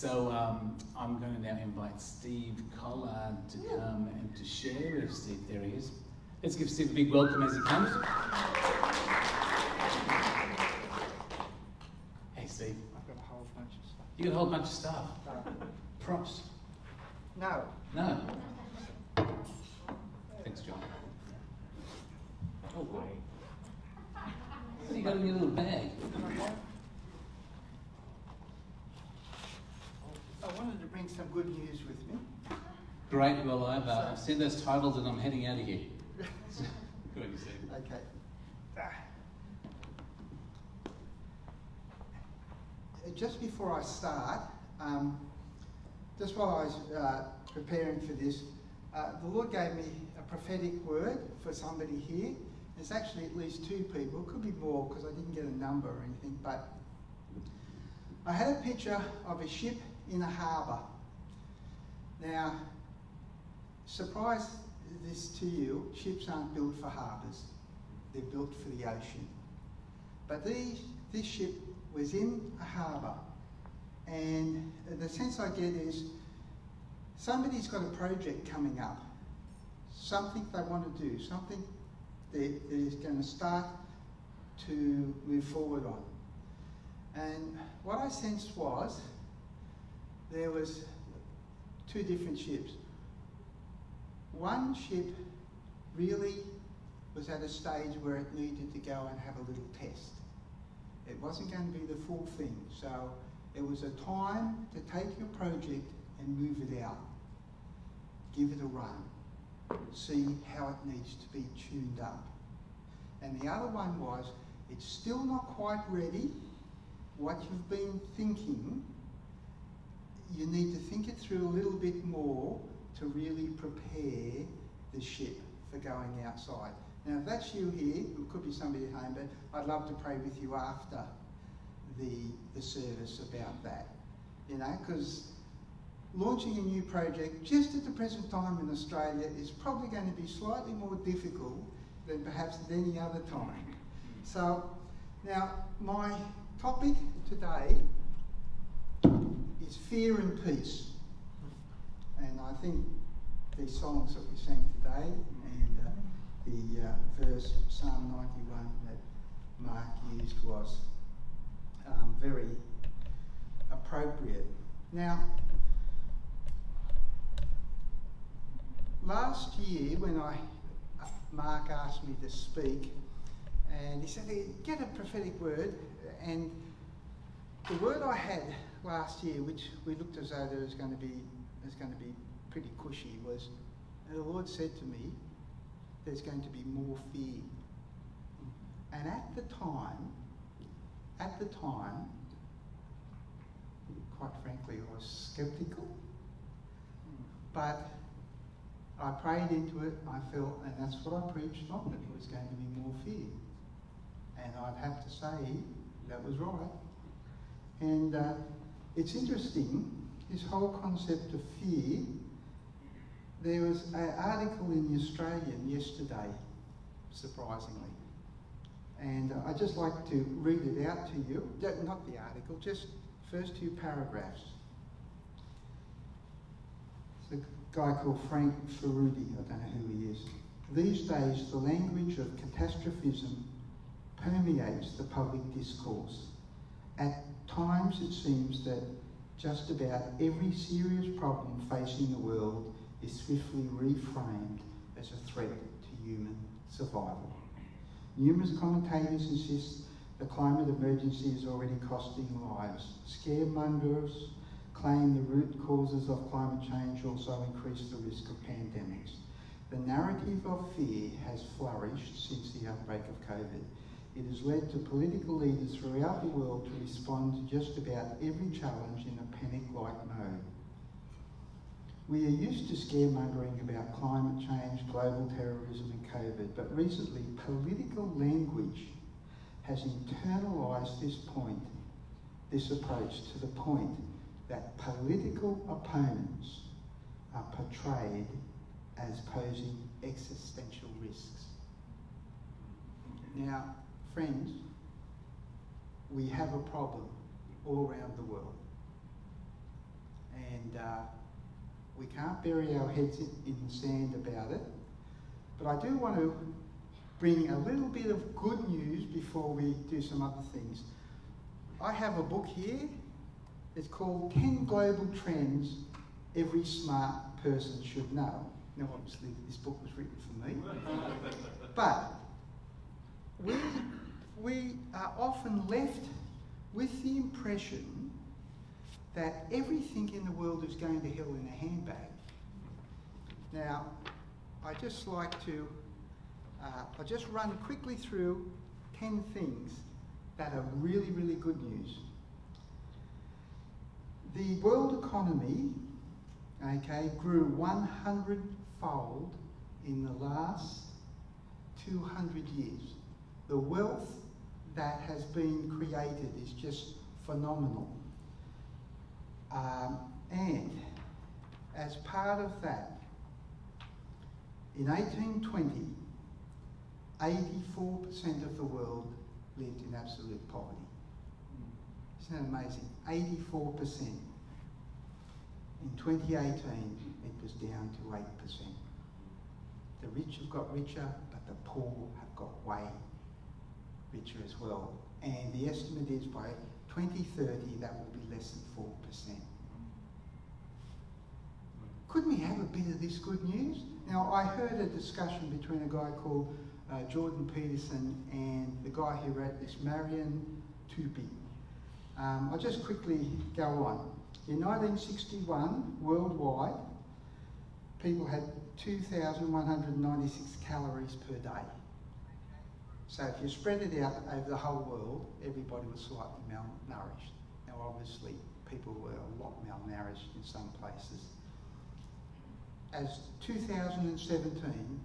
So um, I'm going to now invite Steve Collard to come and to share with Steve. There he is. Let's give Steve a big welcome as he comes. Hey, Steve. I've got a whole bunch of stuff. You got a whole bunch of stuff. Uh, Props. no, No. Thanks, John. Oh, boy. What do you got in your little bag? Wanted to bring some good news with me. Great. Well, I've, uh, I've seen those titles and I'm heading out of here. Good on you, Steve. Okay. Ah. Just before I start, um, just while I was uh, preparing for this, uh, the Lord gave me a prophetic word for somebody here. It's actually at least two people, it could be more because I didn't get a number or anything, but I had a picture of a ship in a harbour. Now, surprise this to you, ships aren't built for harbours, they're built for the ocean. But these, this ship was in a harbour, and the sense I get is somebody's got a project coming up, something they want to do, something that is going to start to move forward on. And what I sensed was there was two different ships. One ship really was at a stage where it needed to go and have a little test. It wasn't going to be the full thing, so it was a time to take your project and move it out. Give it a run. See how it needs to be tuned up. And the other one was, it's still not quite ready. What you've been thinking, you need to think it through a little bit more to really prepare the ship for going outside. Now, if that's you here, it could be somebody at home, but I'd love to pray with you after the, the service about that. You know, because launching a new project just at the present time in Australia is probably going to be slightly more difficult than perhaps at any other time. So, now my topic today fear and peace. And I think these songs that we sang today and uh, the uh, verse Psalm 91 that Mark used was um, very appropriate. Now, last year when I uh, Mark asked me to speak, and he said, "Hey, "Get a prophetic word," and the word I had last year, which we looked as though there was going to be was going to be pretty cushy, was the Lord said to me, "There's going to be more fear." And at the time, at the time, quite frankly, I was skeptical, but I prayed into it. I felt, and that's what I preached on. That there was going to be more fear, and I'd have to say that was right. And uh, it's interesting, this whole concept of fear. There was an article in the Australian yesterday, surprisingly. And I'd just like to read it out to you. Not the article, just first two paragraphs. It's a guy called Frank Furedi, I don't know who he is. These days, the language of catastrophism permeates the public discourse. At times, it seems that just about every serious problem facing the world is swiftly reframed as a threat to human survival. Numerous commentators insist the climate emergency is already costing lives. Scaremongers claim the root causes of climate change also increase the risk of pandemics. The narrative of fear has flourished since the outbreak of COVID. It has led to political leaders throughout the world to respond to just about every challenge in a panic like mode. We are used to scaremongering about climate change, global terrorism, and COVID, but recently political language has internalized this point, this approach, to the point that political opponents are portrayed as posing existential risks. Now, friends, we have a problem all around the world. And uh, we can't bury our heads in, in the sand about it. But I do want to bring a little bit of good news before we do some other things. I have a book here. It's called 10 Global Trends Every Smart Person Should Know. Now, obviously, this book was written for me. but we, we are often left with the impression that everything in the world is going to hell in a handbag. Now, I just like to, uh, I'll just run quickly through 10 things that are really, really good news. The world economy, okay, grew 100 fold in the last 200 years. The wealth that has been created is just phenomenal. Um, and as part of that, in 1820, 84% of the world lived in absolute poverty. Isn't that amazing? 84%. In 2018, it was down to 8%. The rich have got richer, but the poor have got way richer as well. And the estimate is by 2030 that will be less than 4%. Couldn't we have a bit of this good news? Now, I heard a discussion between a guy called uh, Jordan Peterson and the guy who wrote this, Marian Tupy. Um, I'll just quickly go on. In 1961, worldwide, people had 2,196 calories per day. So if you spread it out over the whole world, everybody was slightly malnourished. Now obviously people were a lot malnourished in some places. As 2017,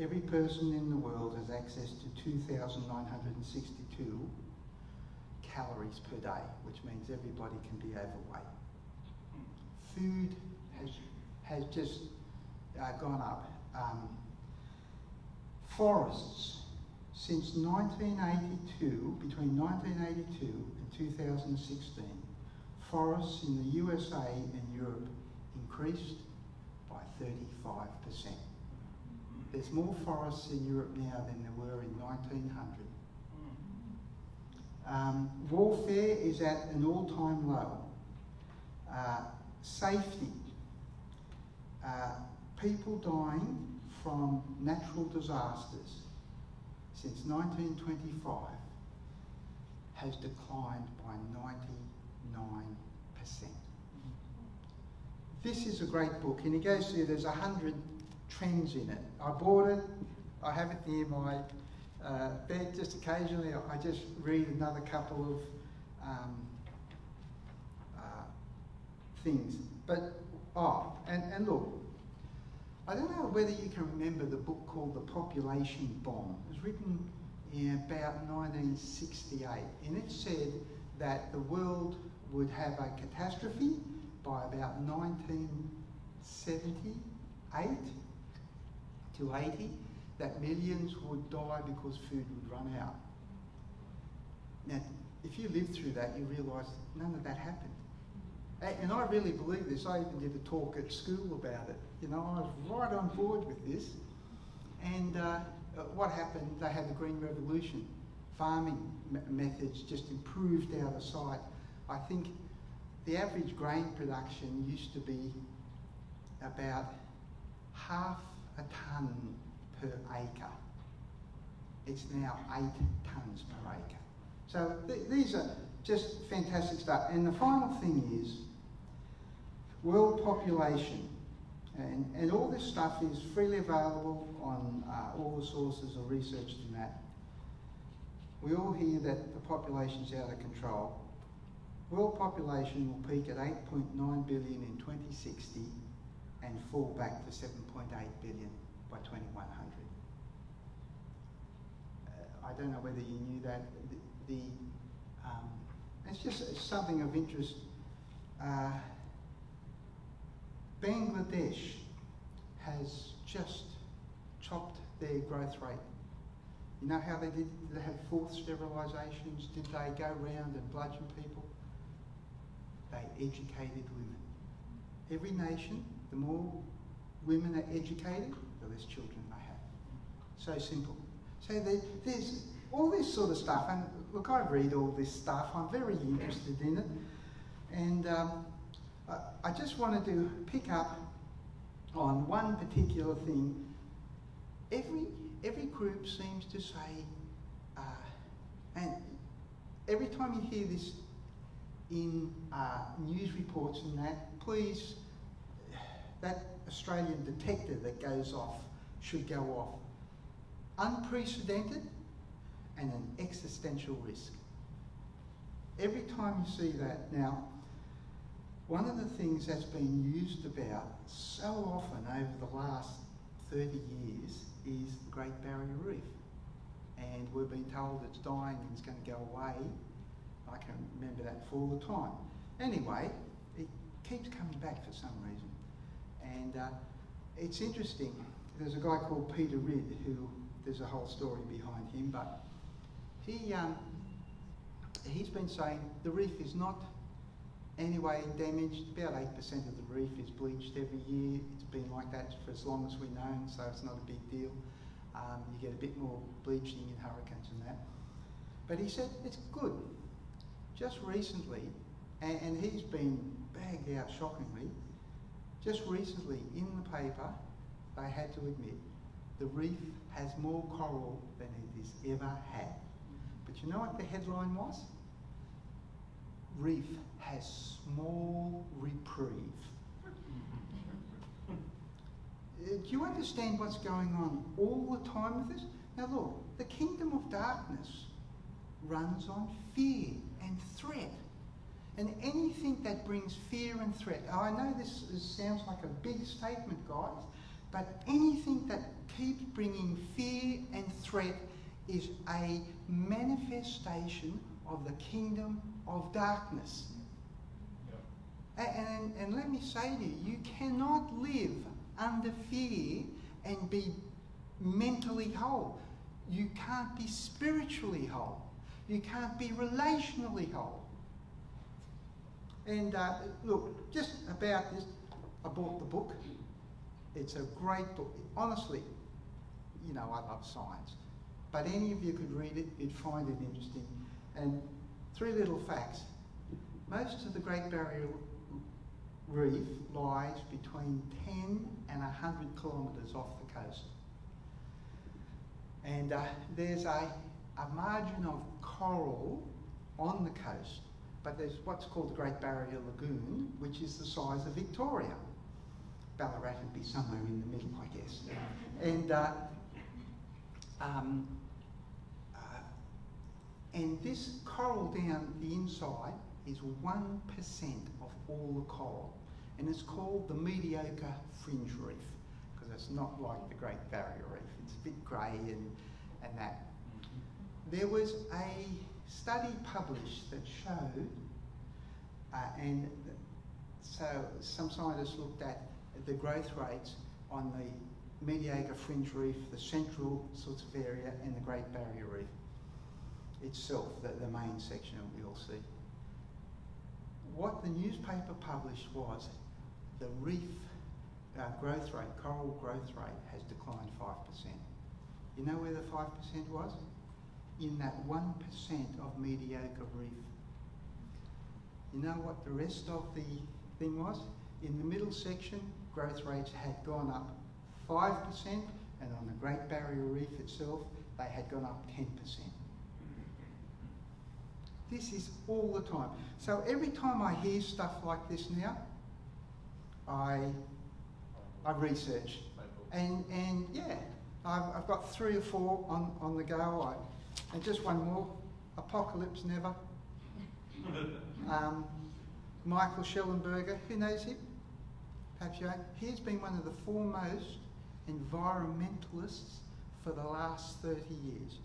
every person in the world has access to 2,962 calories per day, which means everybody can be overweight. Food has, has just uh, gone up. Um, forests since 1982, between 1982 and 2016, forests in the USA and Europe increased by 35%. There's more forests in Europe now than there were in 1900. Um, warfare is at an all-time low. Uh, safety. Uh, people dying from natural disasters since 1925 has declined by 99%. This is a great book, and he goes through, there's a hundred trends in it. I bought it, I have it near my uh, bed just occasionally. I just read another couple of um, uh, things. But, oh, and, and look, I don't know whether you can remember the book called The Population Bomb. It was written in about 1968, and it said that the world would have a catastrophe by about 1978 to 80, that millions would die because food would run out. Now, if you lived through that, you realise none of that happened. And I really believe this. I even did a talk at school about it. You know, I was right on board with this. And uh, what happened? They had the Green Revolution. Farming methods just improved out of sight. I think the average grain production used to be about half a tonne per acre. It's now eight tonnes per acre. So th these are just fantastic stuff. And the final thing is world population. And, and all this stuff is freely available on uh, all the sources of research in that. We all hear that the population's out of control. World population will peak at 8.9 billion in 2060 and fall back to 7.8 billion by 2100. Uh, I don't know whether you knew that. The, the um, it's just something of interest. Uh, Bangladesh has just chopped their growth rate. You know how they did, they had forced sterilisations? Did they go around and bludgeon people? They educated women. every nation, the more women are educated, the less children they have. So simple. So there, there's all this sort of stuff, and look, I read all this stuff. I'm very interested in it, and um, I, I just wanted to pick up on one particular thing. Every every group seems to say, uh, and every time you hear this in uh, news reports and that, please, that Australian detector that goes off should go off. Unprecedented and an existential risk. Every time you see that, now, one of the things that's been used about so often over the last 30 years is the Great Barrier Reef. And we've been told it's dying and it's going to go away. I can remember that for all the time. Anyway, it keeps coming back for some reason. And uh, it's interesting. There's a guy called Peter Ridd who, there's a whole story behind him, but he, um, he's been saying the reef is not anyway damaged. About 8% of the reef is bleached every year. It's been like that for as long as we've known, so it's not a big deal. Um, you get a bit more bleaching in hurricanes and that. But he said it's good. Just recently, and, and he's been bagged out shockingly, just recently in the paper, they had to admit the reef has more coral than it has ever had. But you know what the headline was? Reef has small reprieve. Uh, do you understand what's going on all the time with this? Now look, the kingdom of darkness runs on fear and threat. And anything that brings fear and threat, I know this, this sounds like a big statement, guys, but anything that keeps bringing fear and threat is a manifestation of the kingdom of darkness. Yep. And, and, and let me say to you, you cannot live under fear and be mentally whole. You can't be spiritually whole. You can't be relationally whole. And uh, look, just about this, I bought the book. It's a great book. Honestly, you know, I love science. But any of you could read it, you'd find it interesting. And three little facts. Most of the Great Barrier Reef lies between 10 and 100 kilometres off the coast. And uh, there's a, a margin of coral on the coast, but there's what's called the Great Barrier Lagoon, which is the size of Victoria. Ballarat would be somewhere in the middle, I guess. And uh, um, and this coral down the inside is 1% of all the coral. And it's called the mediocre fringe reef because it's not like the Great Barrier Reef. It's a bit grey and, and that. There was a study published that showed, uh, and so some scientists looked at the growth rates on the mediocre fringe reef, the central sorts of area, and the Great Barrier Reef itself, the, the main section that we all see. What the newspaper published was the reef uh, growth rate, coral growth rate, has declined 5%. You know where the 5% was? In that 1% of mediocre reef. You know what the rest of the thing was? In the middle section, growth rates had gone up 5%, and on the Great Barrier Reef itself, they had gone up 10%. This is all the time. So every time I hear stuff like this now, I, I research. And, and yeah, I've, I've got three or four on, on the go. I, and just one more Apocalypse Never. Um, Michael Shellenberger, who knows him? Perhaps you He's been one of the foremost environmentalists for the last 30 years.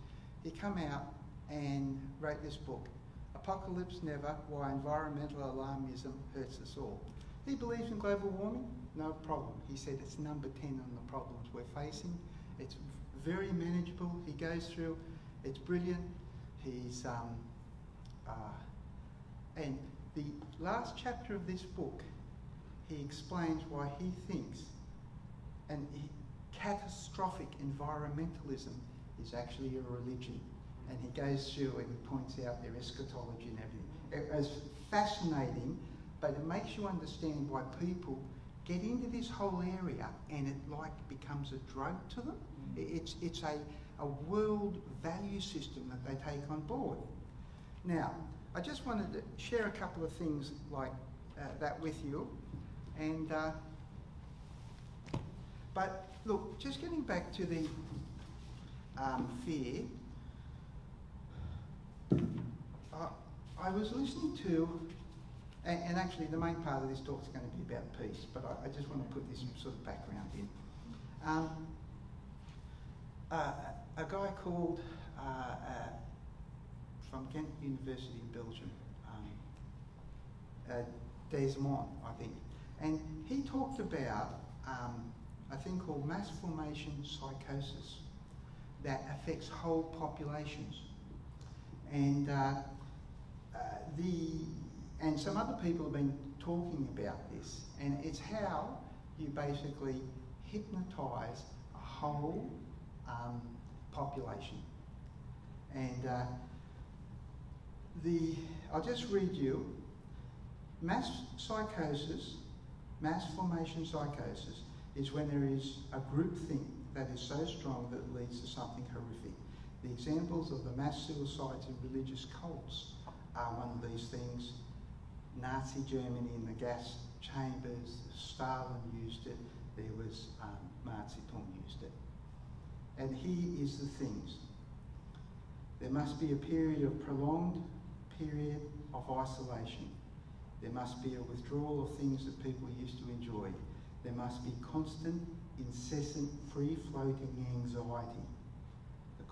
He came out and wrote this book, Apocalypse Never, Why Environmental Alarmism Hurts Us All. He believes in global warming, no problem. He said it's number 10 on the problems we're facing. It's very manageable. He goes through, it's brilliant. He's, um, uh, and the last chapter of this book, he explains why he thinks and he, catastrophic environmentalism is actually a religion. And he goes through and he points out their eschatology and everything. It was fascinating, but it makes you understand why people get into this whole area and it like becomes a drug to them. It's, it's a, a world value system that they take on board. Now, I just wanted to share a couple of things like uh, that with you. And, uh, but look, just getting back to the um, fear, I, I was listening to, and, and, actually the main part of this talk is going to be about peace, but I, I just want to put this sort of background in. Um, uh, a guy called uh, uh, from Ghent University in Belgium, um, uh, Desmond, I think, and he talked about um, a thing called mass formation psychosis that affects whole populations, and uh, uh, the and some other people have been talking about this, and it's how you basically hypnotise a whole um, population. And uh, the, I'll just read you mass psychosis, mass formation psychosis, is when there is a group think that is so strong that it leads to something horrific. The examples of the mass suicides in religious cults are one of these things. Nazi Germany in the gas chambers, Stalin used it, there was um, Mao Zedong used it. And here is the things. There must be a period of prolonged period of isolation. There must be a withdrawal of things that people used to enjoy. There must be constant, incessant, free-floating anxiety.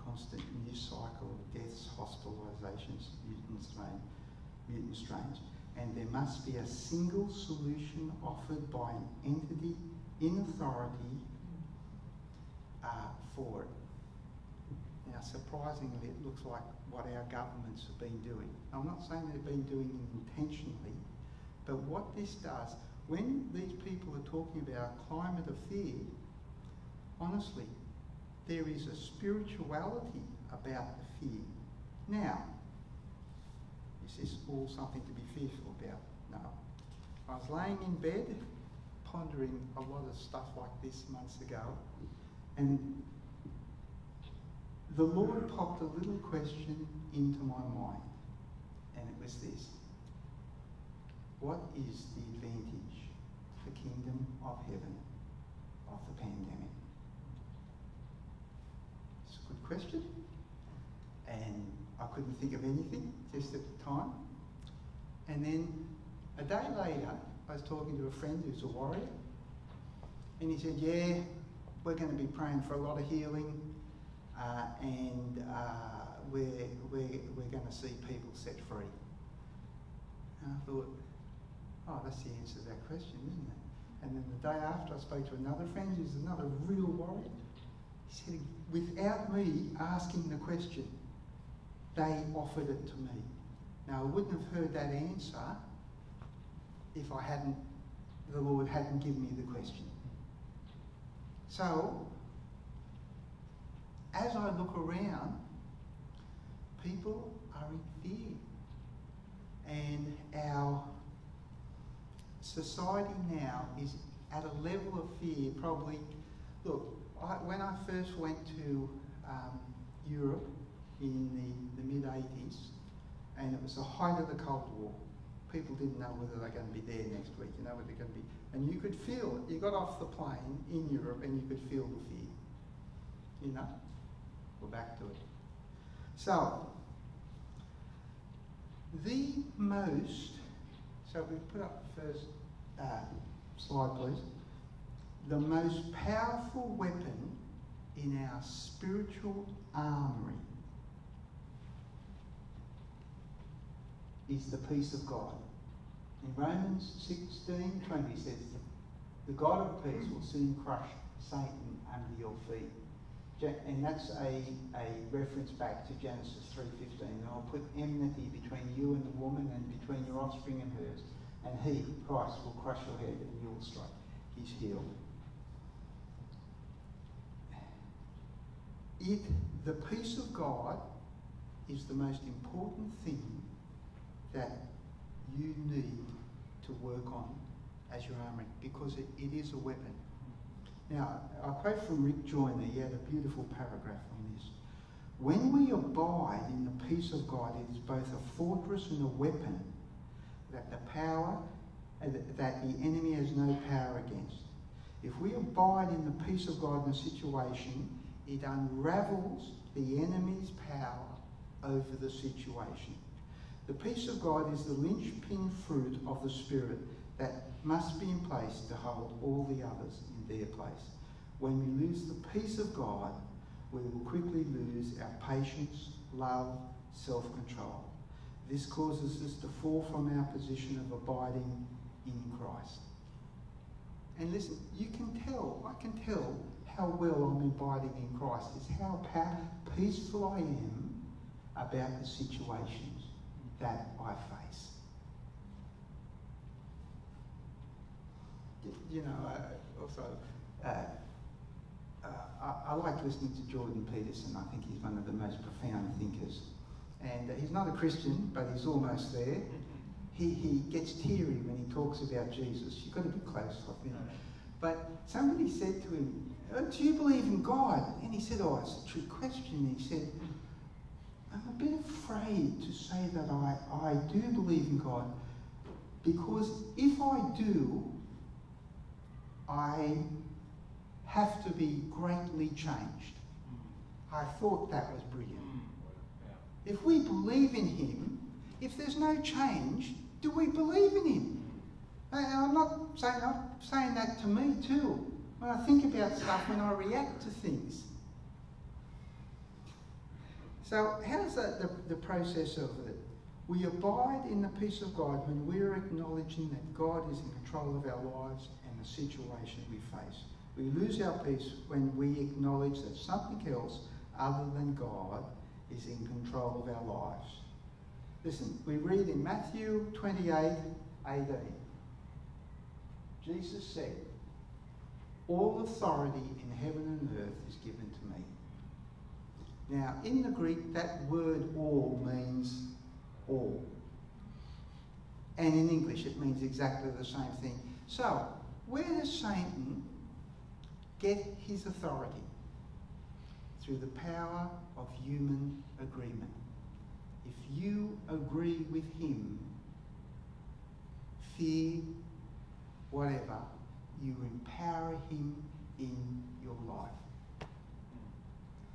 Constant news cycle of deaths, hospitalisations, mutant strain, mutant strains. And there must be a single solution offered by an entity in authority uh, for it. Now, surprisingly, it looks like what our governments have been doing. I'm not saying they've been doing it intentionally, but what this does, when these people are talking about climate of fear, honestly, there is a spirituality about the fear. Now, is this all something to be fearful about? No. I was laying in bed pondering a lot of stuff like this months ago, and the Lord popped a little question into my mind, and it was this What is the advantage the kingdom of heaven of the pandemic? Question, and I couldn't think of anything just at the time. And then a day later, I was talking to a friend who's a warrior, and he said, Yeah, we're going to be praying for a lot of healing uh, and uh, we're, we're, we're going to see people set free. And I thought, oh, that's the answer to that question, isn't it? And then the day after, I spoke to another friend who's another real warrior. He said, without me asking the question, they offered it to me. Now, I wouldn't have heard that answer if I hadn't, the Lord hadn't given me the question. So, as I look around, people are in fear. And our society now is at a level of fear, probably. Look, When I first went to um, Europe in the, the mid 80s, and it was the height of the Cold War, people didn't know whether they're going to be there next week, you know, whether they're going to be. And you could feel it. You got off the plane in Europe and you could feel the fear. You know? We're back to it. So, the most, so we put up the first uh, slide, please. The most powerful weapon in our spiritual armory is the peace of God. In Romans 16 20 says, The God of peace will soon crush Satan under your feet and that's a, a reference back to Genesis 3.15. And I'll put enmity between you and the woman and between your offspring and hers. and he, Christ, will crush your head and you will strike his heel. It, the peace of God is the most important thing that you need to work on as your armoury because it, it is a weapon. Now, I quote from Rick Joyner, he had a beautiful paragraph on this. When we abide in the peace of God, it is both a fortress and a weapon that the power uh, that the enemy has no power against. If we abide in the peace of God in a situation, it unravels the enemy's power over the situation. The peace of God is the linchpin fruit of the Spirit that must be in place to hold all the others in their place. When we lose the peace of God, we will quickly lose our patience, love, self control. This causes us to fall from our position of abiding in Christ. And listen, you can tell, I can tell how well I'm abiding in Christ is how peaceful I am about the situations that I face. You know, uh, also, uh, uh, I, I, like listening to Jordan Peterson. I think he's one of the most profound thinkers. And he's not a Christian, but he's almost there. He, he gets teary when he talks about Jesus. You've got to be close, I think. But somebody said to him, Uh, do you believe in God? And he said, Oh, it's a trick question. He said, I'm a bit afraid to say that I, I do believe in God because if I do, I have to be greatly changed. I thought that was brilliant. If we believe in Him, if there's no change, do we believe in Him? And I'm not saying, I'm saying that to me too. When I think about stuff, when I react to things. So, how's that the, the process of it? We abide in the peace of God when we're acknowledging that God is in control of our lives and the situation we face. We lose our peace when we acknowledge that something else other than God is in control of our lives. Listen, we read in Matthew 28 18. Jesus said, All authority in heaven and earth is given to me. Now, in the Greek, that word all means all. And in English, it means exactly the same thing. So, where does Satan get his authority? Through the power of human agreement. If you agree with him, fear, whatever, you empower him in your life.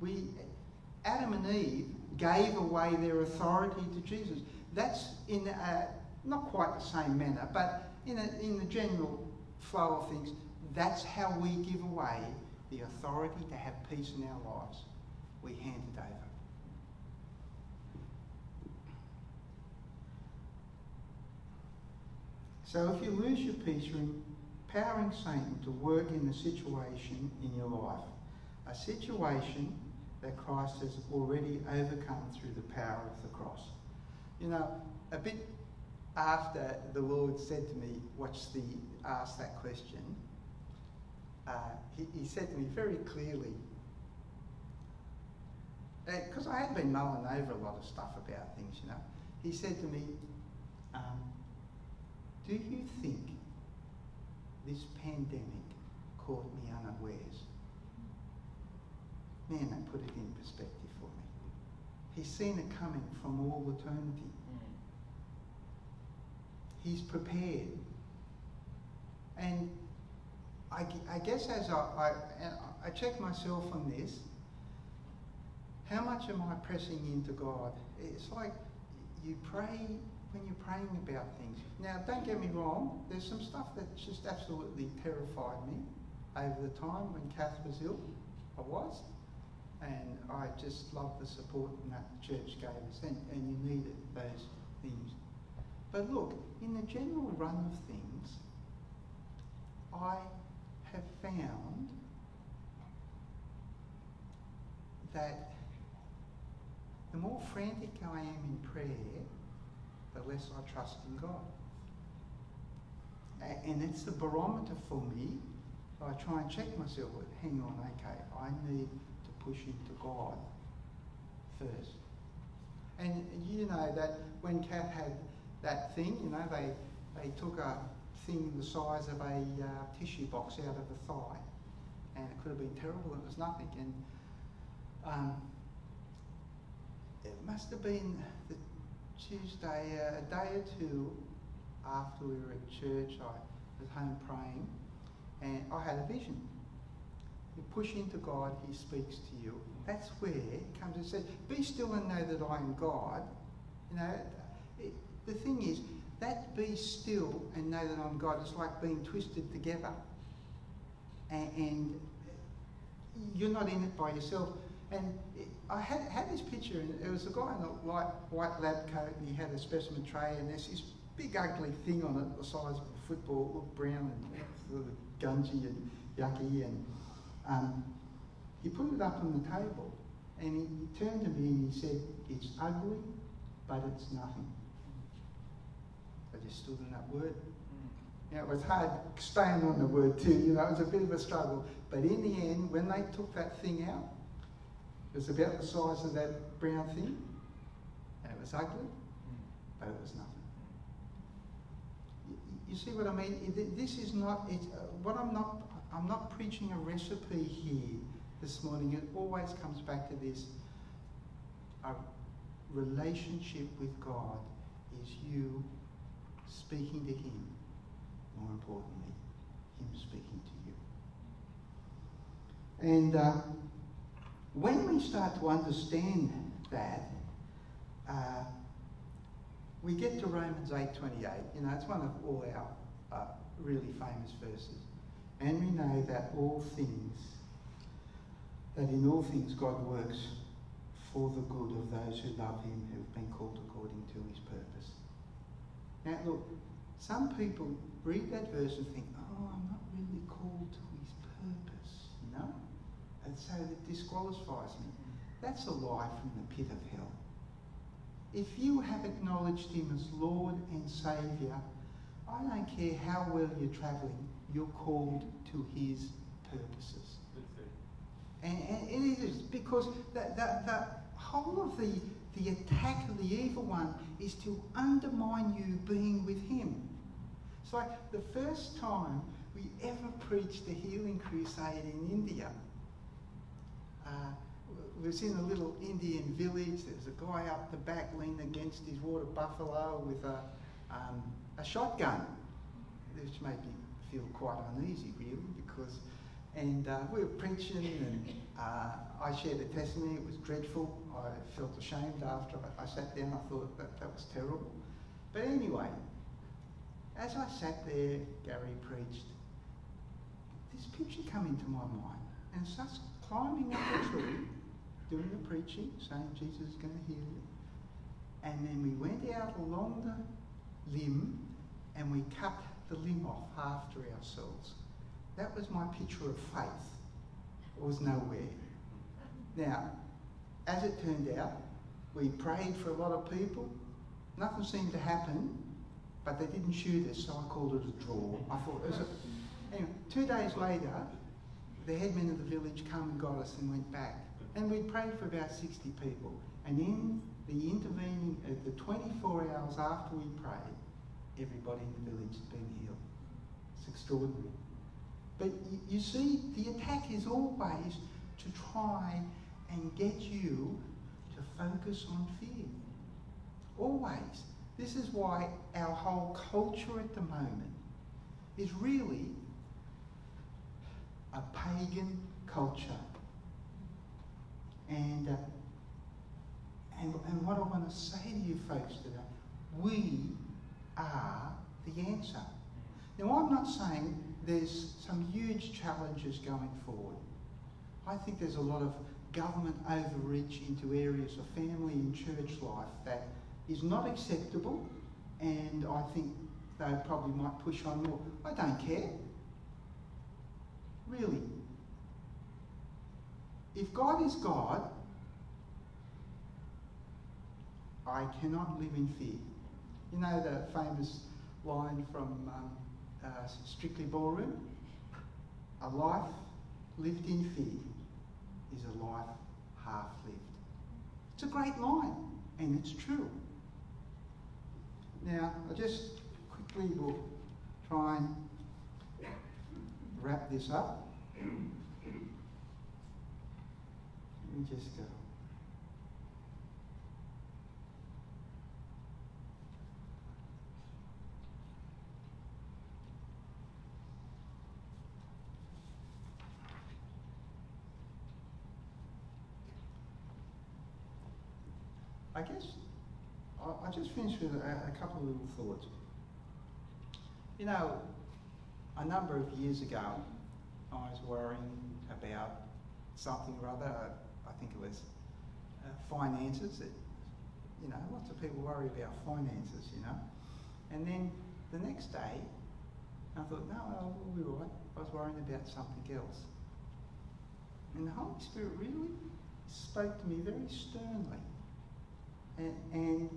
We, Adam and Eve gave away their authority to Jesus. That's in a, not quite the same manner, but in, a, in the general flow of things, that's how we give away the authority to have peace in our lives. We hand it over. So if you lose your peace, empowering Satan to work in the situation in your life. A situation that Christ has already overcome through the power of the cross. You know, a bit after the Lord said to me, "What's the ask that question?" Uh, he, he said to me very clearly, because uh, I had been mulling over a lot of stuff about things, you know. He said to me, um, "Do you think this pandemic caught me unawares?" Man, that put it in perspective for me. He's seen it coming from all eternity. He's prepared. And I, I guess as I, I, I check myself on this, how much am I pressing into God? It's like you pray when you're praying about things. Now, don't get me wrong, there's some stuff that just absolutely terrified me over the time when Kath was ill. I was and I just love the support that the church gave us, and, and you needed those things. But look, in the general run of things, I have found that the more frantic I am in prayer, the less I trust in God. And it's the barometer for me. I try and check myself. Hang on, okay, I need to push into God first. And you know that when Kath had that thing, you know, they they took a thing the size of a uh, tissue box out of the thigh, and it could have been terrible. It was nothing, and um, it must have been the Tuesday, uh, a day or two after we were at church. I was home praying, and I had a vision. You push into God, He speaks to you. That's where it comes and says, "Be still and know that I am God." You know, it, the thing is that "be still and know that I'm God" is like being twisted together, and, and you're not in it by yourself. And it, I had, had this picture, and it was a guy in a light white lab coat, and he had a specimen tray, and there's this big ugly thing on it, the size of a football, it looked brown and sort of gungy and yucky, and um, he put it up on the table, and he, he turned to me and he said, "It's ugly, but it's nothing." I just stood in that word. You know, it was hard staying on the word too, you know, it was a bit of a struggle. But in the end, when they took that thing out, it was about the size of that brown thing, and it was ugly, but it was nothing. You, see what I mean? This is not, it's, uh, what I'm not, I'm not preaching a recipe here this morning. It always comes back to this. A relationship with God is you speaking to Him, more importantly, Him speaking to you. And uh, when we start to understand that, uh, we get to Romans 8:28. You know, it's one of all our uh, really famous verses, and we know that all things, that in all things God works for the good of those who love Him, who've been called according to His purpose. Now, look, some people read that verse and think, "Oh, I'm not really called to His purpose," you know, and so that disqualifies me. That's a lie from the pit of hell. If you have acknowledged Him as Lord and Saviour, I don't care how well you're travelling, you're called to His purposes. And, and it is because the, the, the whole of the, the attack of the evil one is to undermine you being with Him. It's like the first time we ever preached a healing crusade in India. Uh, was in a little Indian village. There was a guy up the back leaning against his water buffalo with a, um, a shotgun, which made me feel quite uneasy, really, because. And uh, we were preaching, and uh, I shared a testimony. It was dreadful. I felt ashamed after I, sat down. I thought that that was terrible. But anyway, as I sat there, Gary preached. This picture came into my mind, and starts climbing up a tree doing the preaching, saying Jesus is going to heal you. And then we went out along the limb and we cut the limb off after ourselves. That was my picture of faith. It was nowhere. Now, as it turned out, we prayed for a lot of people. Nothing seemed to happen, but they didn't shoot us, so I called it a draw. I thought, it was a... anyway, two days later, the headmen of the village come and got us and went back. And we prayed for about 60 people. And in the intervening, uh, the 24 hours after we prayed, everybody in the village had been healed. It's extraordinary. But you see, the attack is always to try and get you to focus on fear. Always. This is why our whole culture at the moment is really a pagan culture. And, uh, and, and what I want to say to you folks today, we are the answer. Now, I'm not saying there's some huge challenges going forward. I think there's a lot of government overreach into areas of family and church life that is not acceptable, and I think they probably might push on more. I don't care. Really. If God is God, I cannot live in fear. You know the famous line from um, uh, Strictly Ballroom. A life lived in fear is a life half lived. It's a great line, and it's true. Now, I just quickly will try and wrap this up. Let me just go. I guess I'll, just finish with a, a couple of little thoughts. You know, a number of years ago, I was worrying about something or other. I think it was uh, finances. It, you know, lots of people worry about finances, you know. And then the next day, I thought, no, I'll be right. I was worrying about something else. And the Holy Spirit really spoke to me very sternly. And, and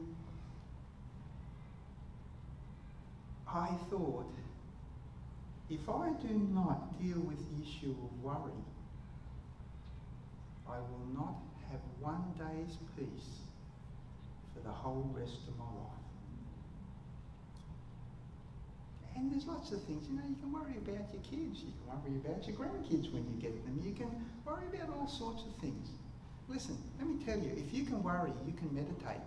I thought, if I do not deal with the issue of worry, I will not have one day's peace for the whole rest of my life. And there's lots of things, you know, you can worry about your kids, you can worry about your grandkids when you get them, you can worry about all sorts of things. Listen, let me tell you, if you can worry, you can meditate.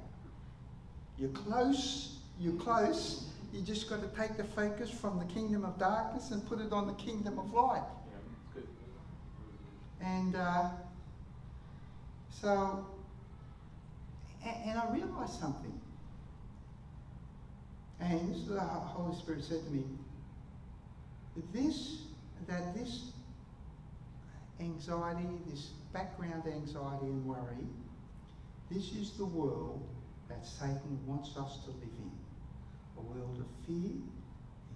You're close, you're close. You just got to take the focus from the kingdom of darkness and put it on the kingdom of light. And uh, so, and, and I realised something. And this is the Holy Spirit said to me. This, that this anxiety, this background anxiety and worry, this is the world that Satan wants us to live in. A world of fear,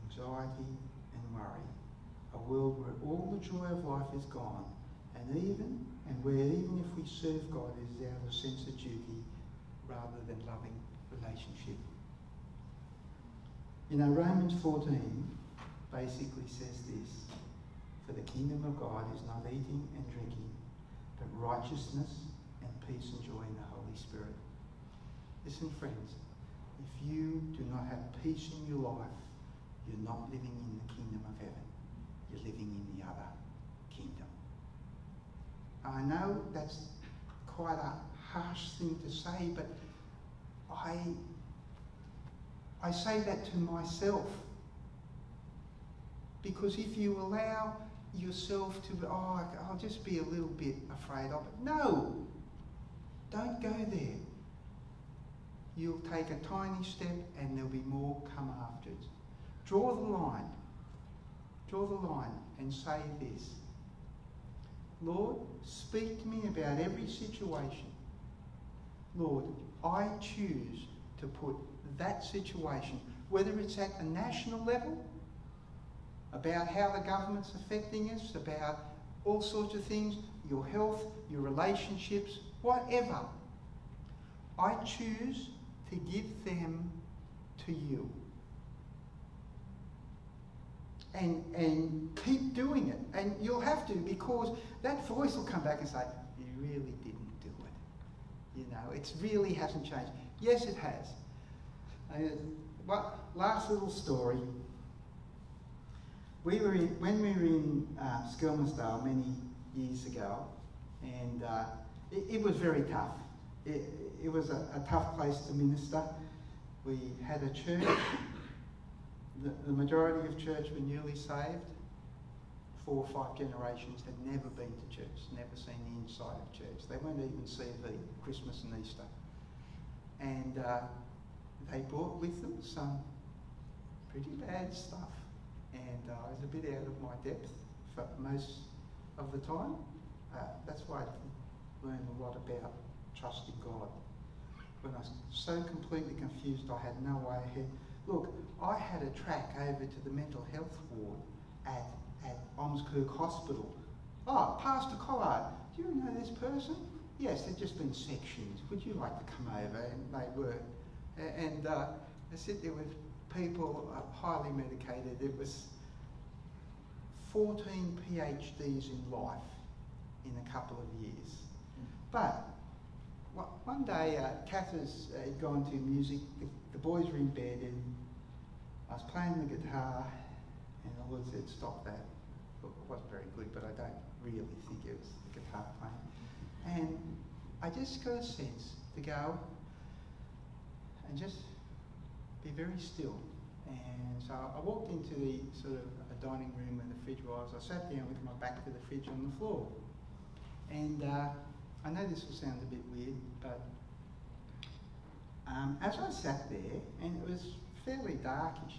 anxiety, and worry. A world where all the joy of life is gone, and even and where even if we serve God, it is out of sense of duty rather than loving relationship. You know, Romans 14 basically says this For the kingdom of God is not eating and drinking, but righteousness and peace and joy in the Holy Spirit. Listen, friends, if you do not have peace in your life, you're not living in the kingdom of heaven. You're living in the other kingdom. I know that's quite a harsh thing to say, but I I say that to myself. Because if you allow yourself to, oh, I'll just be a little bit afraid of it. No, don't go there. You'll take a tiny step and there'll be more come after it. Draw the line. Draw the line and say this Lord, speak to me about every situation. Lord, I choose to put that situation, whether it's at the national level, about how the government's affecting us, about all sorts of things, your health, your relationships, whatever. I choose to give them to you. And, and keep doing it. And you'll have to because that voice will come back and say, You really didn't do it. You know, it really hasn't changed. Yes, it has. And what, last little story. We were in, when we were in uh, many years ago, and uh, it, it, was very tough. It, it was a, a, tough place to minister. We had a church. The, the majority of church were newly saved. Four or five generations had never been to church, never seen the inside of church. They won't even see the Christmas and Easter. And uh, they brought with them some pretty bad stuff. And uh, I was a bit out of my depth for most of the time. Uh, that's why I learned a lot about trusting God. When I was so completely confused, I had no way ahead. Look, I had a track over to the mental health ward at, at Ormskirk Hospital. Oh, Pastor Collard, do you know this person? Yes, they've just been sectioned. Would you like to come over? And they were. And uh, I sit there with people uh, highly medicated. It was 14 PhDs in life in a couple of years. But wha- one day, uh, uh, gone to music, the, the boys were in bed, and I was playing the guitar, and the Lord said, Stop that. It wasn't very good, but I don't really think it was the guitar playing. And I just got a sense to go and just be very still. And so I walked into the sort of a dining room where the fridge was. I sat down with my back to the fridge on the floor. And uh, I know this will sound a bit weird, but um, as I sat there, and it was fairly darkish,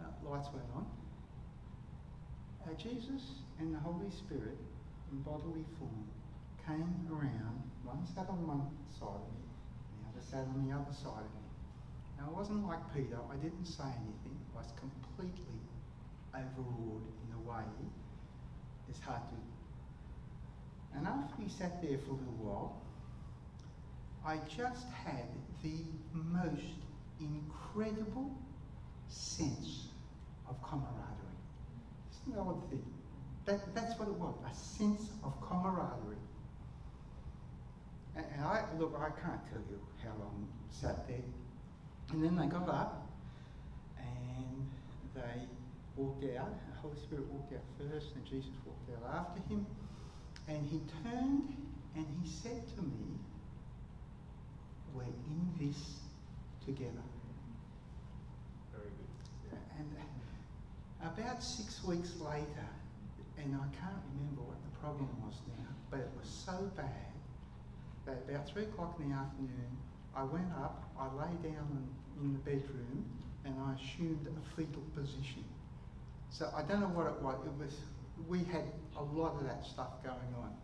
uh, lights went on, uh, Jesus and the Holy Spirit in bodily form came around. One sat on one side of me, the other sat on the other side of me. Now, it wasn't like Peter, I didn't say anything. I was completely overawed in a way it's hard to. After we sat there for a little while, I just had the most incredible sense of camaraderie. Isn't that odd thing? That, that's what it was, a sense of camaraderie. And, and I, look, I can't tell you how long I sat there. And then they got up and they walked out. The Holy Spirit walked out first, and Jesus walked out after him. And he turned and he said to me, We're in this together. Very good. And about six weeks later, and I can't remember what the problem was now, but it was so bad that about three o'clock in the afternoon, I went up, I lay down in, in the bedroom, and I assumed a fetal position. So I don't know what it was. It was we had a lot of that stuff going on,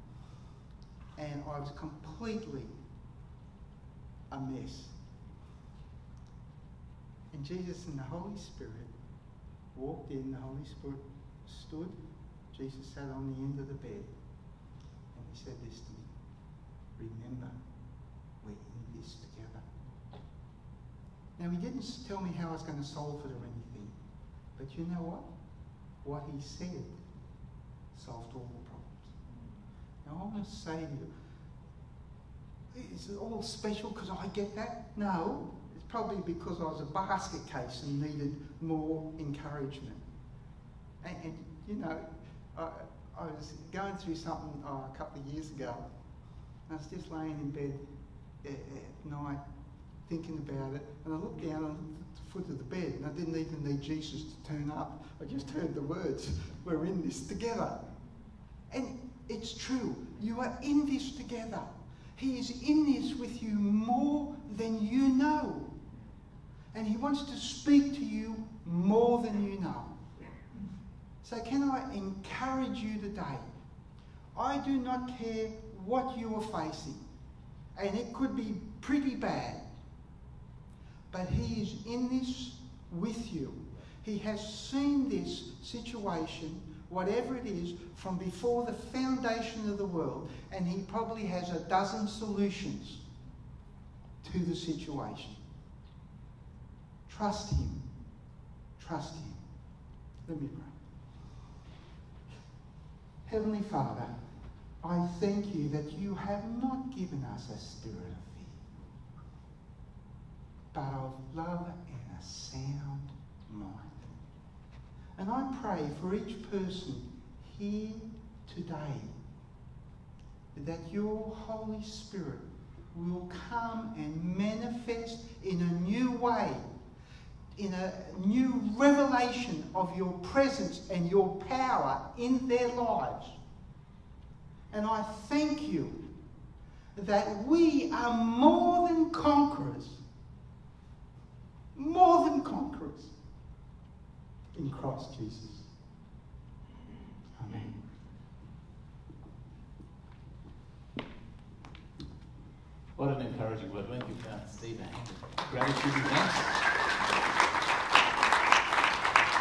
and I was completely a mess. And Jesus and the Holy Spirit walked in, the Holy Spirit stood, Jesus sat on the end of the bed, and he said this to me Remember, we're in this together. Now, he didn't tell me how I was going to solve it or anything, but you know what? What he said solved all the problems. Now, I want to say to you, is it all special because I get that? No, it's probably because I was a basket case and needed more encouragement. And, and you know, I, I was going through something oh, a couple of years ago. I was just laying in bed at, at night thinking about it, and I looked down at the foot of the bed, and I didn't even need Jesus to turn up. I just heard the words, We're in this together. And it's true, you are in this together. He is in this with you more than you know. And He wants to speak to you more than you know. So, can I encourage you today? I do not care what you are facing, and it could be pretty bad, but He is in this with you. He has seen this situation, whatever it is, from before the foundation of the world, and He probably has a dozen solutions to the situation. Trust Him. Trust Him. Let me pray. Heavenly Father, I thank you that you have not given us a spirit of fear, but of love and a sound mind. And I pray for each person here today that your Holy Spirit will come and manifest in a new way, in a new revelation of your presence and your power in their lives. And I thank you that we are more than conquerors. More than conquerors in Christ Jesus. Amen. What an encouraging word. A hand of gratitude and thanks.